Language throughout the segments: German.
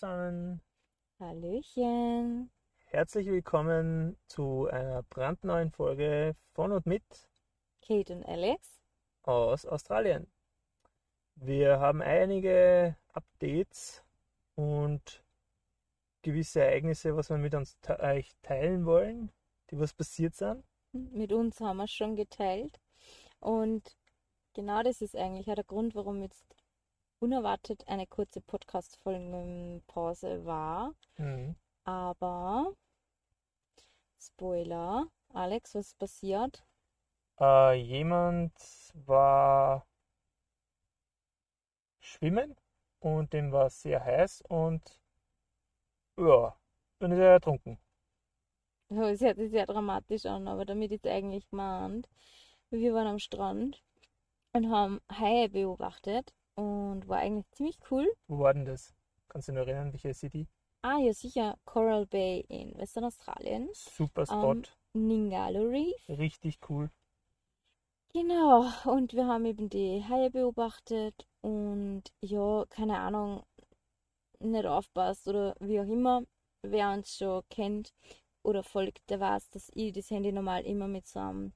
zusammen. Hallöchen. Herzlich willkommen zu einer brandneuen Folge von und mit Kate und Alex. aus Australien. Wir haben einige Updates und gewisse Ereignisse, was wir mit uns te euch teilen wollen, die was passiert sind. Mit uns haben wir es schon geteilt. Und genau das ist eigentlich auch der Grund, warum jetzt unerwartet eine kurze Podcast-Folgenpause war. Mhm. Aber Spoiler, Alex, was ist passiert? Äh, jemand war schwimmen und dem war sehr heiß und ja, dann ist er ertrunken. Ja, Es hört sich sehr dramatisch an, aber damit ist eigentlich gemeint, wir waren am Strand und haben Haie beobachtet und war eigentlich ziemlich cool. Wo war denn das? Kannst du dich noch erinnern, welche City? Ah, ja, sicher, Coral Bay in Western Australien. Super Spot, Ähm, Ningaloo Reef. richtig cool. Genau, und wir haben eben die Haie beobachtet und ja, keine Ahnung, nicht aufpasst oder wie auch immer. Wer uns schon kennt oder folgt, der weiß, dass ich das Handy normal immer mit so einem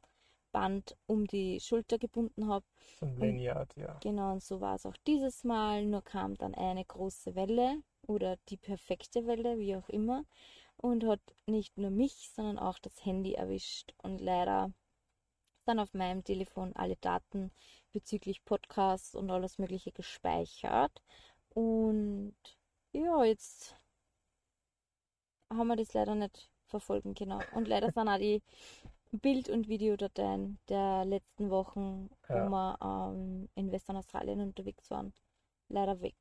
Band um die Schulter gebunden habe. So ein Lanyard, ja. Genau, und so war es auch dieses Mal. Nur kam dann eine große Welle oder die perfekte Welle, wie auch immer, und hat nicht nur mich, sondern auch das Handy erwischt. Und leider dann auf meinem Telefon alle Daten bezüglich Podcasts und alles Mögliche gespeichert. Und ja, jetzt haben wir das leider nicht verfolgen können. Und leider sind auch die Bild- und Videodateien der letzten Wochen, wo Ja. wir ähm, in Western Australien unterwegs waren, leider weg.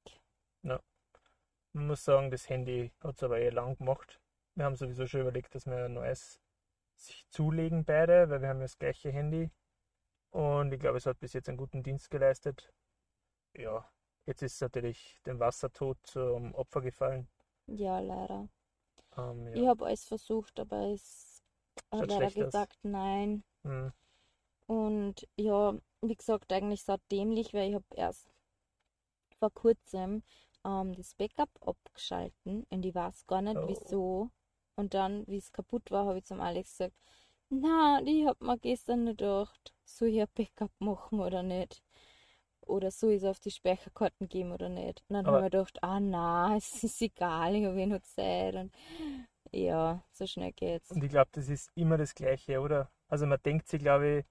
Man muss sagen, das Handy hat es aber eh lang gemacht. Wir haben sowieso schon überlegt, dass wir ein neues sich zulegen beide, weil wir haben ja das gleiche Handy. Und ich glaube, es hat bis jetzt einen guten Dienst geleistet. Ja, jetzt ist es natürlich dem Wassertod zum Opfer gefallen. Ja, leider. Ähm, Ich ja. habe alles versucht, aber es hat leider gesagt, nein. Hm, Und ja, wie gesagt, eigentlich so dämlich, weil ich habe erst vor kurzem ähm, das Backup abgeschalten und ich weiß gar nicht Oh. wieso. Und dann, wie es kaputt war, habe ich zum Alex gesagt, na, ich habe mir gestern nicht gedacht, soll ich ein Backup machen oder nicht? Oder soll ich es auf die Speicherkarten geben oder nicht? Und dann habe ich mir gedacht, ah na, es ist egal, ich habe eh noch Zeit. Und ja, so schnell geht's. Und ich glaube, das ist immer das Gleiche, oder? Also man denkt sich, glaube ich,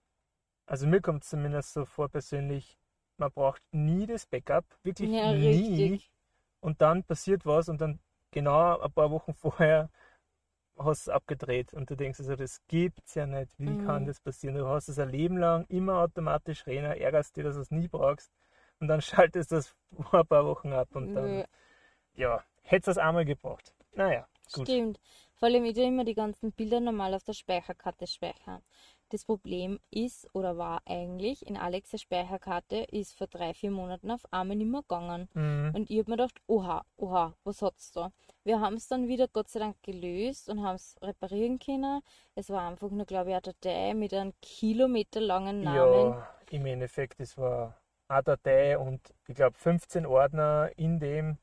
also mir kommt es zumindest so vor persönlich, man braucht nie das Backup, wirklich Ja, nie. richtig. Und dann passiert was und dann genau ein paar Wochen vorher hast du es abgedreht und du denkst also, das gibt's ja nicht. Wie kann Mhm. das passieren? Du hast es ein Leben lang immer automatisch rein, ärgerst dich, dass du es nie brauchst und dann schaltest du es vor ein paar Wochen ab und dann, Nö. ja, hättest du es einmal gebraucht. Naja, gut. Stimmt. Vor allem, ich tue immer die ganzen Bilder normal auf der Speicherkarte speichern. Das Problem ist oder war eigentlich, in Alexes Speicherkarte ist vor drei, vier Monaten auf einmal nicht mehr gegangen. Mhm. Und ich habe mir gedacht, oha, oha, was hat's da? Wir haben es dann wieder Gott sei Dank gelöst und haben es reparieren können. Es war einfach nur, glaube ich, eine Datei mit einem kilometerlangen Namen. Ja, im Endeffekt, es war eine Datei und ich glaube 15 Ordner in dem,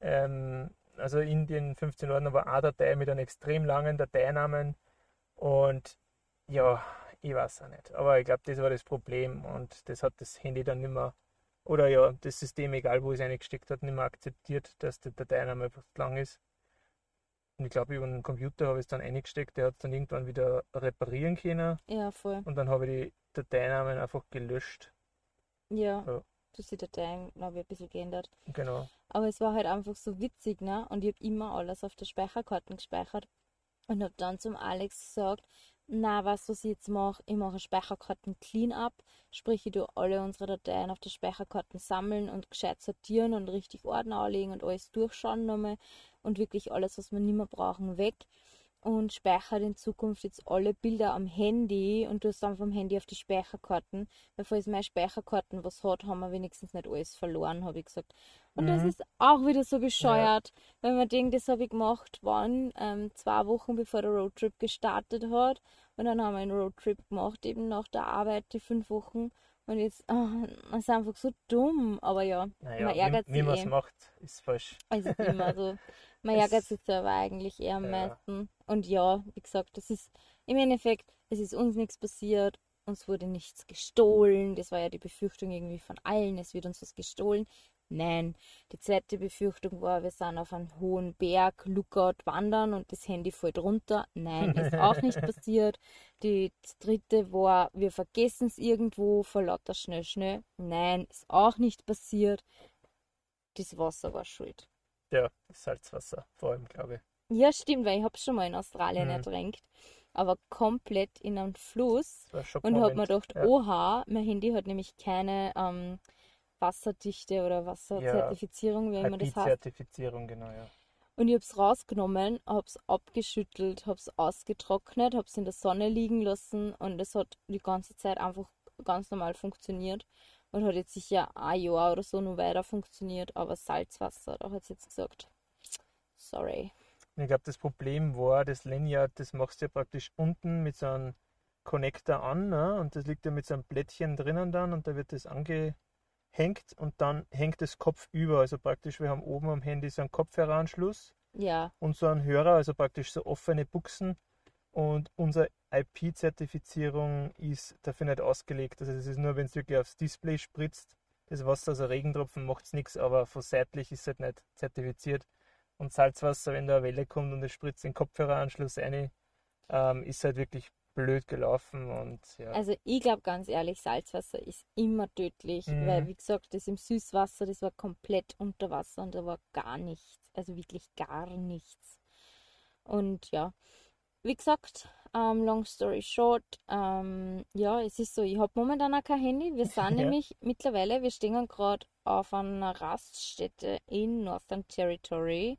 ähm, also in den 15 Ordnern war eine Datei mit einem extrem langen Dateinamen und ja, ich weiß auch nicht. Aber ich glaube, das war das Problem und das hat das Handy dann nicht mehr, oder ja, das System, egal wo es eingesteckt hat, nicht mehr akzeptiert, dass der Dateiname einfach lang ist. Und ich glaube, über den Computer habe ich es dann eingesteckt, der hat es dann irgendwann wieder reparieren können. Ja, voll. Und dann habe ich die Dateinamen einfach gelöscht. Ja, Ja. Du hast die Dateien, glaube ich, ein bisschen geändert. Genau. Aber es war halt einfach so witzig, ne? Und ich habe immer alles auf der Speicherkarte gespeichert. Und habe dann zum Alex gesagt, na, was was ich jetzt mache, ich mache Speicherkarten Clean-up, sprich ich tue alle unsere Dateien auf der Speicherkarten sammeln und gescheit sortieren und richtig Ordner anlegen und alles durchschauen nochmal und wirklich alles, was wir nicht mehr brauchen, weg und speichere in Zukunft jetzt alle Bilder am Handy und du es dann vom Handy auf die Speicherkarten, weil falls meine Speicherkarten was hat, haben wir wenigstens nicht alles verloren, habe ich gesagt. Und das Mhm. ist auch wieder so bescheuert, wenn man denkt, das habe ich gemacht, wann? Ähm, zwei Wochen bevor der Roadtrip gestartet hat. Und dann haben wir einen Roadtrip gemacht, eben nach der Arbeit, die fünf Wochen. Und jetzt, oh, das ist einfach so dumm. Aber ja, Naja, man wie, ärgert wie sich man es eh. macht, ist falsch. Also immer so. Man ärgert sich selber eigentlich eher am Ja. meisten. Und ja, wie gesagt, das ist im Endeffekt, es ist uns nichts passiert, uns wurde nichts gestohlen. Das war ja die Befürchtung irgendwie von allen, es wird uns was gestohlen. Nein, die zweite Befürchtung war, wir sind auf einem hohen Berg, Lookout wandern und das Handy fällt runter. Nein, ist auch nicht passiert. Die dritte war, wir vergessen es irgendwo vor lauter schnell, schnell. Nein, ist auch nicht passiert. Das Wasser war schuld. Ja, das Salzwasser vor allem, glaube ich. Ja, stimmt, weil ich habe schon mal in Australien Mhm. ertränkt, aber komplett in einem Fluss und habe mir gedacht, ja. oha, mein Handy hat nämlich keine ähm, Wasserdichte oder Wasserzertifizierung, wie immer das heißt. IP-Zertifizierung, genau, ja. Und ich habe es rausgenommen, habe es abgeschüttelt, habe es ausgetrocknet, habe es in der Sonne liegen lassen und es hat die ganze Zeit einfach ganz normal funktioniert und hat jetzt sicher ein Jahr oder so nur weiter funktioniert, aber Salzwasser, da hat es jetzt gesagt, sorry. Ich glaube, das Problem war, das Lanyard, das machst du ja praktisch unten mit so einem Connector an, ne? und das liegt ja mit so einem Blättchen drinnen dann und da wird das angehängt und dann hängt das Kopf über. Also praktisch, wir haben oben am Handy so einen Kopfhöreranschluss Ja, und so einen Hörer, also praktisch so offene Buchsen. Und unsere IP-Zertifizierung ist dafür nicht ausgelegt. Also es ist nur, wenn es wirklich aufs Display spritzt, das Wasser, also Regentropfen macht es nichts, aber von seitlich ist es halt nicht zertifiziert. Und Salzwasser, wenn da eine Welle kommt und es spritzt den Kopfhöreranschluss rein, ähm, ist halt wirklich blöd gelaufen und ja. Also ich glaube ganz ehrlich, Salzwasser ist immer tödlich, Mhm. weil wie gesagt, das im Süßwasser, das war komplett unter Wasser und da war gar nichts, also wirklich gar nichts. Und ja, wie gesagt, ähm, long story short, ähm, ja, es ist so, ich habe momentan auch kein Handy. Wir sind Ja. nämlich mittlerweile, wir stehen gerade auf einer Raststätte in Northern Territory.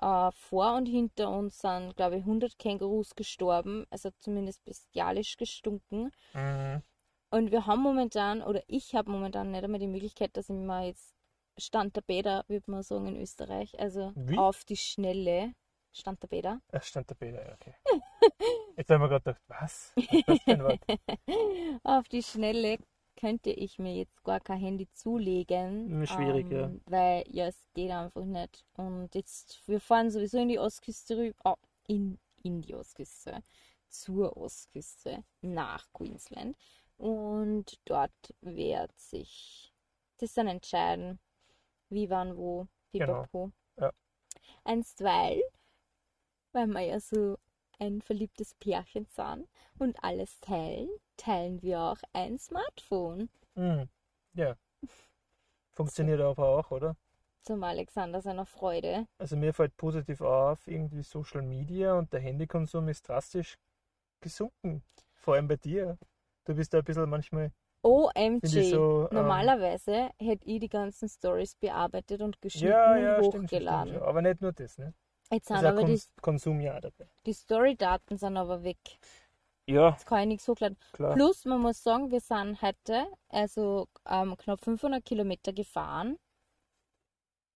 Äh, vor und hinter uns sind, glaube ich, 100 Kängurus gestorben, also zumindest bestialisch gestunken. Mhm. Und wir haben momentan, oder ich habe momentan nicht einmal die Möglichkeit, dass ich mir jetzt Stand der Bäder, würde man sagen in Österreich, also Wie? auf die Schnelle, Stand der Bäder, Ach, stand der Bilder, ja, okay. Jetzt haben wir gerade gedacht, was? Was auf die Schnelle könnte ich mir jetzt gar kein Handy zulegen. Hm, schwierig, ja. Weil ja, es geht einfach nicht. Und jetzt, wir fahren sowieso in die Ostküste rüber, ah, in, in die Ostküste, zur Ostküste, nach Queensland. Und dort wird sich das dann entscheiden, wie, wann, wo, Genau. pipapo. Ja. Einstweilen, weil wir ja so ein verliebtes Pärchen sind und alles teilen, teilen wir auch ein Smartphone. Mhm. Ja. Funktioniert aber auch, oder? Zum Alexander seiner Freude. Also mir fällt positiv auf, irgendwie Social Media und der Handykonsum ist drastisch gesunken. Vor allem bei dir. Du bist da ein bisschen manchmal, OMG. so. ähm, Normalerweise hätte ich die ganzen Stories bearbeitet und geschnitten ja, und ja, stimmt, stimmt, hochgeladen. stimmt. Aber nicht nur das, ne? Jetzt Das sind aber die, Kons Konsum ja dabei. die Story-Daten sind aber weg. Ja, Jetzt kann ich nichts hochladen. klar. Plus, man muss sagen, wir sind heute also ähm, knapp 500 Kilometer gefahren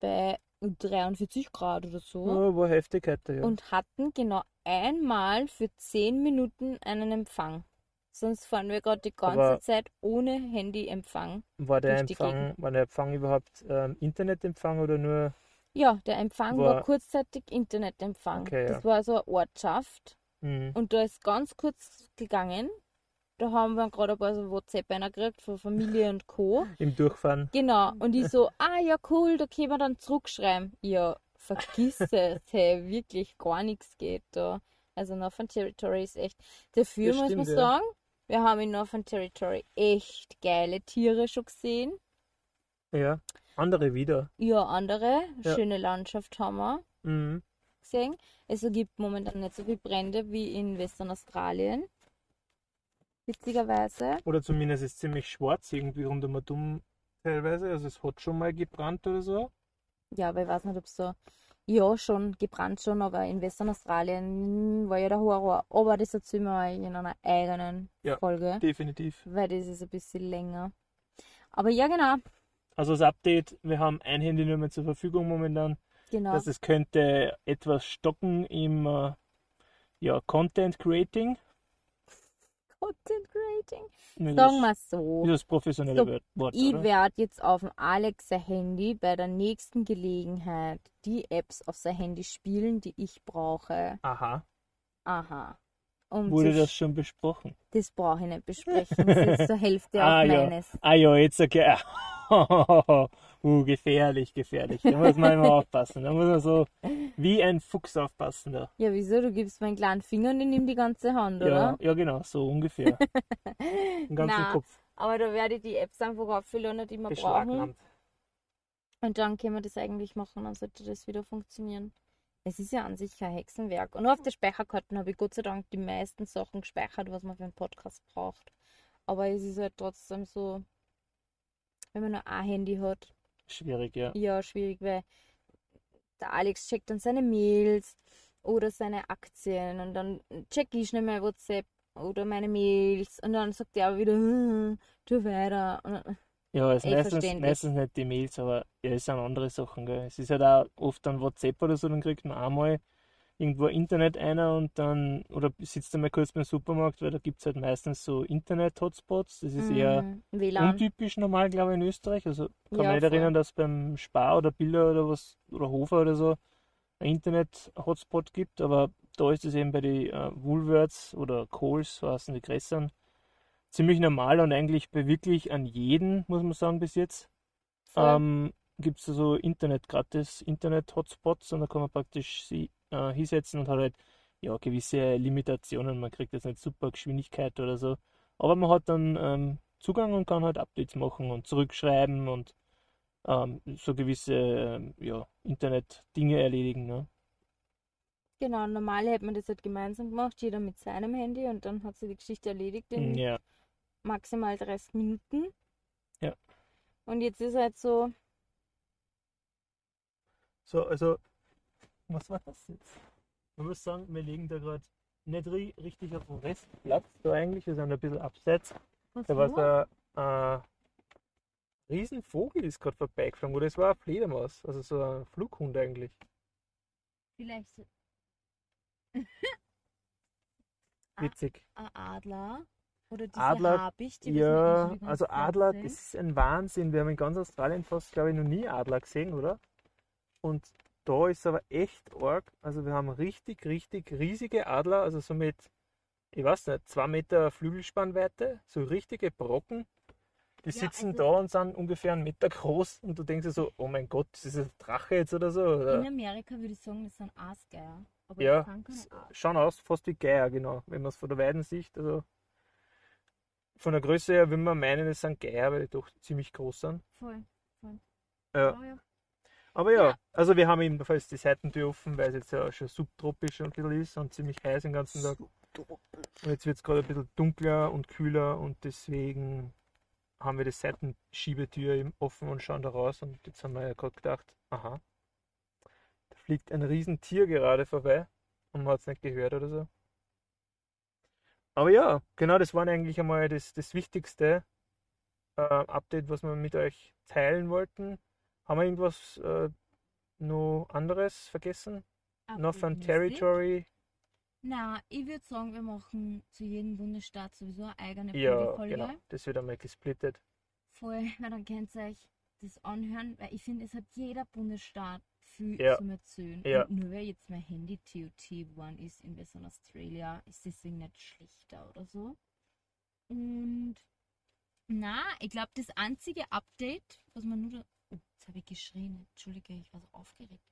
bei 43 Grad oder so Ja, war heftig heute, ja. und hatten genau einmal für 10 Minuten einen Empfang. Sonst fahren wir gerade die ganze Aber- Zeit ohne Handyempfang. war der Empfang, war der Empfang überhaupt ähm, Internetempfang oder nur? Ja, der Empfang war, War- kurzzeitig Internetempfang. Okay, das ja. war so eine Ortschaft Mhm. und da ist ganz kurz gegangen. Da haben wir gerade ein paar so WhatsApp gekriegt von Familie und Co. Im Durchfahren. Genau. Und ich so, ah ja, cool, da können wir dann zurückschreiben. Ja, vergiss es, hey, wirklich gar nichts geht da. Also Northern Territory ist echt. Dafür Das muss man stimmt, ja. sagen, wir haben in Northern Territory echt geile Tiere schon gesehen. Ja. Andere wieder. Ja, andere. Ja. Schöne Landschaft haben wir Mhm. gesehen. Es gibt momentan nicht so viele Brände wie in Western Australien. Witzigerweise. Oder zumindest ist es ziemlich schwarz irgendwie rund um und um teilweise. Also es hat schon mal gebrannt oder so. Ja, aber ich weiß nicht, ob so. Ja, schon, gebrannt schon, aber in Western Australien war ja der Horror. Aber das erzählen wir in einer eigenen Ja. Folge, Definitiv. weil das ist ein bisschen länger. Aber ja, genau, Also das Update, wir haben ein Handy nur mehr zur Verfügung momentan. genau. dass es könnte etwas stocken im äh, ja, Content Creating. Content Creating. Nee, Sagen wir das so. ist das professionelle So, Wort, Ich werde jetzt auf dem Alexa Handy bei der nächsten Gelegenheit die Apps auf sein Handy spielen, die ich brauche. Aha. Aha. Um Wurde das schon besprochen? Das brauche ich nicht besprechen. Das ist zur Hälfte Ah, auch ja. meines. Ah ja, jetzt okay. uh, gefährlich, gefährlich. Da muss man immer aufpassen. Da muss man so wie ein Fuchs aufpassen da. Ja, wieso? Du gibst mir einen kleinen Finger und ich nehme die ganze Hand, Ja, oder? ja genau, so ungefähr. Den ganzen Na, Kopf Aber da werde ich die Apps einfach auffüllen, die wir brauchen. Und dann können wir das eigentlich machen, dann sollte das wieder funktionieren. Es ist ja an sich kein Hexenwerk. Und auf der Speicherkarten habe ich Gott sei Dank die meisten Sachen gespeichert, was man für einen Podcast braucht. Aber es ist halt trotzdem so, wenn man nur ein Handy hat, Schwierig, ja. ja, schwierig, weil der Alex checkt dann seine Mails oder seine Aktien und dann check ich schnell mein WhatsApp oder meine Mails und dann sagt er aber wieder, tu weiter. Und dann, Ja, es ist meistens, meistens nicht die Mails, aber ja, es sind andere Sachen, gell. Es ist halt auch oft dann WhatsApp oder so, dann kriegt man einmal irgendwo Internet einer und dann, oder sitzt einmal kurz beim Supermarkt, weil da gibt es halt meistens so Internet-Hotspots. Das ist eher mm, WLAN. untypisch normal, glaube ich, in Österreich. Also kann Ja, man nicht voll. erinnern, dass beim Spar oder Biller oder was, oder Hofer oder so, ein Internet-Hotspot gibt, aber da ist es eben bei den äh, Woolworths oder Coles, so heißen die Grässern, ziemlich normal und eigentlich bei wirklich an jeden, muss man sagen, bis jetzt, ähm, gibt es so Internet, gratis Internet-Hotspots und da kann man praktisch sie äh, hinsetzen und hat halt ja, gewisse Limitationen. Man kriegt jetzt nicht super Geschwindigkeit oder so, aber man hat dann ähm, Zugang und kann halt Updates machen und zurückschreiben und ähm, so gewisse ähm, ja, Internet-Dinge erledigen. Ne? Genau, normal hätte man das halt gemeinsam gemacht, jeder mit seinem Handy und dann hat sie die Geschichte erledigt in Ja, maximal 30 Minuten. Ja. Und jetzt ist halt so, so, also, was war das jetzt? Man muss sagen, wir liegen da gerade nicht ri richtig auf dem Restplatz, da eigentlich, wir sind ein bisschen abseits. was Da war so ein äh, Riesenvogel ist gerade vorbeigeflogen, oder es war eine Fledermaus, also so ein Flughund eigentlich. Vielleicht so. Witzig. ein Adler oder diese Adler, Habicht. die Ja, also Adler, das ist ein Wahnsinn. Wir haben in ganz Australien fast, glaube ich, noch nie Adler gesehen, oder? Und da ist aber echt arg. Also wir haben richtig, richtig riesige Adler, also so mit, ich weiß nicht, zwei Meter Flügelspannweite, so richtige Brocken. Die Ja, sitzen also- da und sind ungefähr einen Meter groß und du denkst dir so, oh mein Gott, das ist ein Drache jetzt oder so. Oder? In Amerika würde ich sagen, das sind Aasgeier. Aber Ja, schauen aus fast wie Geier, genau, wenn man es von der Weidensicht, also von der Größe her würde man meinen, es sind Geier, weil die doch ziemlich groß sind. Voll, voll. Ja. Oh, ja. Aber ja, Ja. also wir haben ebenfalls die Seitentür offen, weil es jetzt ja schon subtropisch ein bisschen ist und ziemlich heiß den ganzen Tag. Und jetzt wird es gerade ein bisschen dunkler und kühler und deswegen haben wir die Seitenschiebetür eben offen und schauen da raus und jetzt haben wir ja gerade gedacht, aha, da fliegt ein Riesentier gerade vorbei und man hat es nicht gehört oder so. Aber ja, genau das war eigentlich einmal das, das Wichtigste äh, Update, was wir mit euch teilen wollten. Haben wir irgendwas äh, noch anderes vergessen? Northern Update-mäßig. Territory? Na, ich würde sagen, wir machen zu jedem Bundesstaat sowieso eine eigene Ja, Folge. genau. Das wird einmal gesplittet. Voll, weil dann könnt ihr euch das anhören, weil ich finde, es hat jeder Bundesstaat viel Ja. zum Erzählen. Ja. Und nur weil jetzt mein Handy TOT One ist in Western Australia, ist deswegen nicht schlechter oder so. Und na, ich glaube, das einzige Update, was man nur. Da, oh, jetzt habe ich geschrien. Entschuldige, ich war so aufgeregt.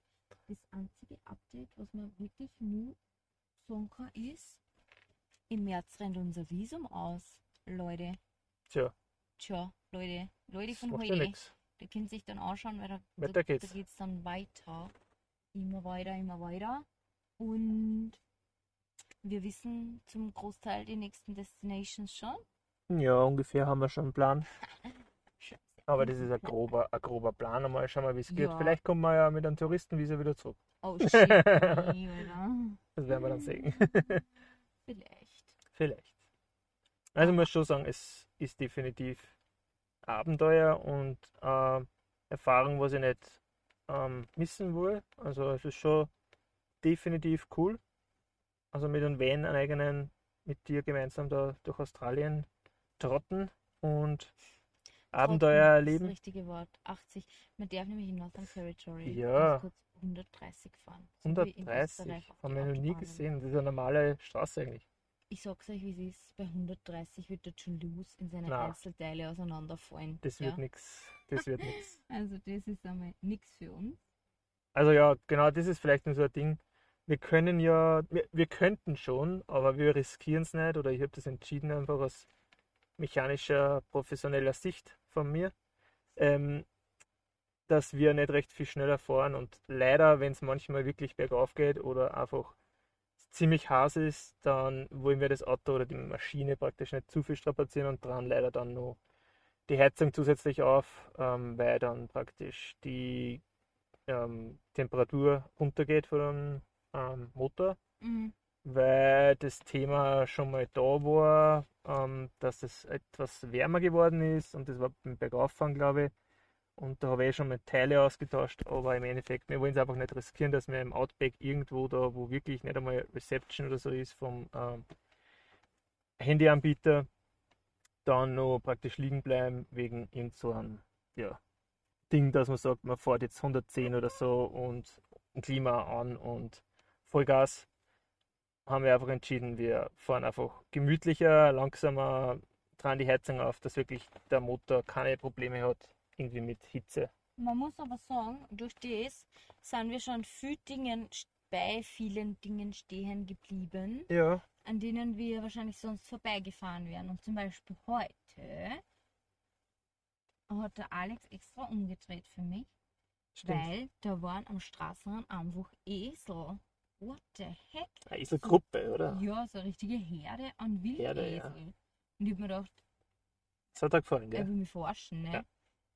Das einzige Update, was man wirklich nur sagen kann, ist, im März rennt unser Visum aus, Leute. Tja, Tja, Leute, Leute das von heute, die können sich dann anschauen, weil da, Weiter da, geht's. da geht's dann weiter. Immer weiter, immer weiter. Und wir wissen zum Großteil die nächsten Destinations schon. Ja, ungefähr haben wir schon einen Plan. Aber das ist ein grober, ein grober Plan. Mal schauen wir, wie es geht. Ja. Vielleicht kommen wir ja mit einem Touristenvisa wieder zurück. Oh shit? Das werden wir dann sehen. Vielleicht. Vielleicht. Also ich muss schon sagen, es ist definitiv Abenteuer und äh, Erfahrung, was ich nicht ähm, missen will. Also es ist schon definitiv cool. Also mit einem Van einen eigenen mit dir gemeinsam da durch Australien trotten und Abenteuer Trocken ist erleben. Das richtige Wort. 80. Man darf nämlich in Northern Territory Ja. ganz kurz 130 fahren. So wie in 130. Österreich auf Haben wir noch nie gesehen. Das ist eine normale Straße eigentlich. Ich sag's euch, wie es ist. Bei 130 wird der Toulouse in seine Na. Einzelteile auseinanderfallen. Das wird ja? nichts. Das wird nichts. Also das ist einmal nichts für uns. Also ja, genau, das ist vielleicht nur so ein Ding. Wir können ja, wir, wir könnten schon, aber wir riskieren es nicht oder ich habe das entschieden einfach aus mechanischer, professioneller Sicht von mir, ähm, dass wir nicht recht viel schneller fahren und leider, wenn es manchmal wirklich bergauf geht oder einfach ziemlich heiß ist, dann wollen wir das Auto oder die Maschine praktisch nicht zu viel strapazieren und dran leider dann noch die Heizung zusätzlich auf, ähm, weil dann praktisch die ähm, Temperatur runtergeht von dem ähm, Motor, Mhm. weil das Thema schon mal da war, ähm, dass es etwas wärmer geworden ist und das war beim Bergauffahren, glaube ich. Und da habe ich eh schon mal Teile ausgetauscht, aber im Endeffekt, wir wollen es einfach nicht riskieren, dass wir im Outback irgendwo da, wo wirklich nicht einmal Reception oder so ist vom ähm, Handyanbieter, dann noch praktisch liegen bleiben wegen irgend so einem ja, Ding, dass man sagt, man fährt jetzt 110 oder so und Klima an und Vollgas. Haben wir einfach entschieden, wir fahren einfach gemütlicher, langsamer, dran die Heizung auf, dass wirklich der Motor keine Probleme hat, irgendwie mit Hitze. Man muss aber sagen, durch das sind wir schon viel Dingen, bei vielen Dingen stehen geblieben, Ja, an denen wir wahrscheinlich sonst vorbeigefahren wären. Und zum Beispiel heute hat der Alex extra umgedreht für mich, stimmt. weil da waren am Straßenrand einfach Esel. What the heck? Eine Eselgruppe, oder? Ja, so eine richtige Herde an Wildesel. ja. Und ich hab mir gedacht, Das hat er gefallen, er gell? will mich verarschen, ne? Ja.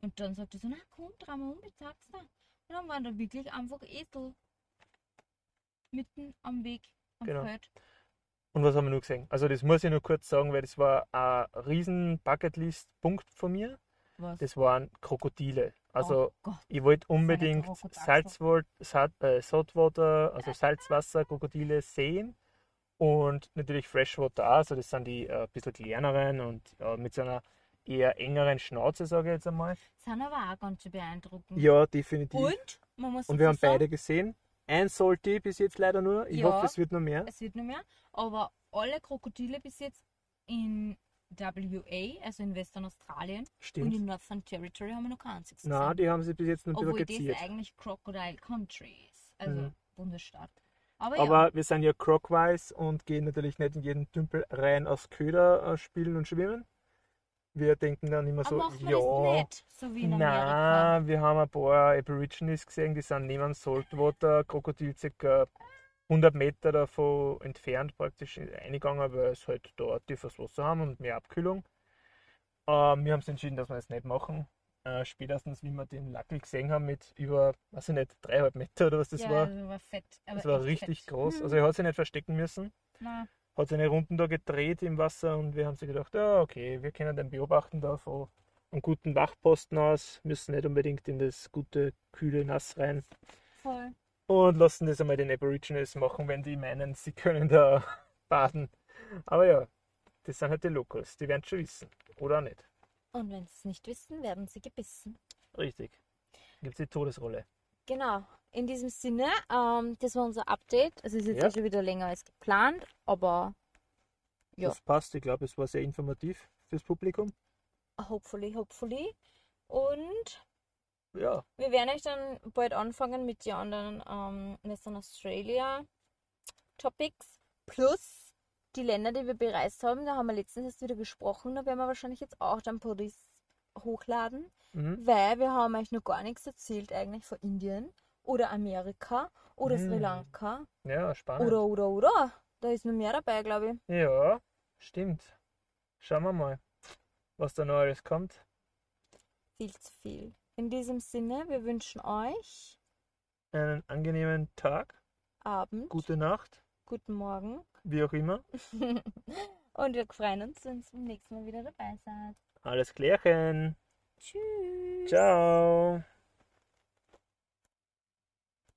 Und dann sagt er so, na komm, dreh mal um, ich zeig's dir. Und dann waren da wirklich einfach Esel. Mitten am Weg, am Genau. Feld. Und was haben wir noch gesehen? Also das muss ich nur kurz sagen, weil das war ein riesen Bucketlist-Punkt von mir. Was? Das waren Krokodile. Also oh ich wollte unbedingt Salt, äh, Saltwater, also Salzwasser-Krokodile sehen und natürlich Freshwater auch. Also das sind die äh, ein bisschen kleineren und ja, mit so einer eher engeren Schnauze, sage ich jetzt einmal. Sind aber auch ganz schön beeindruckend. Ja, definitiv. Und, man muss Und wir haben sagen, beide gesehen. Ein sollte bis jetzt leider nur. Ich Ja. hoffe, es wird noch mehr. es wird noch mehr, aber alle Krokodile bis jetzt in WA, also in Western Australien und Stimmt. in Northern Territory haben wir noch Na, gesehen. die haben sie bis jetzt noch Obwohl das geziert. eigentlich Crocodile Country ist, also Mhm. Bundesstaat. Aber, ja, Aber wir sind ja crockwise und gehen natürlich nicht in jeden Tümpel rein aus Köder äh, spielen und schwimmen. Wir denken dann immer aber so, ja, nicht, so wie in Amerika. na, wir haben ein paar Aborigines gesehen, die sind neben dem Saltwater Krokodil circa 100 Meter davon entfernt praktisch eingegangen, weil es halt da tiefes Wasser haben und mehr Abkühlung. Ähm, wir haben uns entschieden, dass wir das nicht machen. Äh, spätestens, wie wir den Lackel gesehen haben mit über, weiß ich nicht, dreieinhalb Meter oder was das ja, war. also war fett. Aber Das war richtig fett. groß. Also er hat sich nicht verstecken müssen. na, Hat seine Runden da gedreht im Wasser und wir haben sich gedacht, ja okay, wir können den beobachten da von einem guten Wachposten aus, müssen nicht unbedingt in das gute, kühle Nass rein voll. und lassen das einmal den Aborigines machen, wenn die meinen, sie können da baden. Aber ja, das sind halt die Locals, die werden schon wissen. Oder nicht. Und wenn sie es nicht wissen, werden sie gebissen. Richtig. Gibt es die Todesrolle. Genau. In diesem Sinne, ähm, das war unser Update. Es ist jetzt Ja. schon wieder länger als geplant, aber Ja. Das passt, ich glaube, es war sehr informativ fürs Publikum. hopefully, hopefully. Und Ja, wir werden euch dann bald anfangen mit den anderen ähm, Western Australia Topics. Plus die Länder, die wir bereist haben. Da haben wir letztens erst wieder gesprochen. Da werden wir wahrscheinlich jetzt auch dann Podis hochladen. mhm. Weil wir haben euch noch gar nichts erzählt eigentlich von Indien oder Amerika oder Sri Mm. Lanka. ja spannend. Oder, oder, oder. Da ist noch mehr dabei, glaube ich. Ja, stimmt. Schauen wir mal, was da noch alles kommt. Viel zu viel. In diesem Sinne, wir wünschen euch Einen angenehmen Tag, Abend, gute Nacht, guten Morgen wie auch immer. und wir freuen uns, wenn ihr beim nächsten Mal wieder dabei seid. Alles klärchen. Tschüss. Ciao.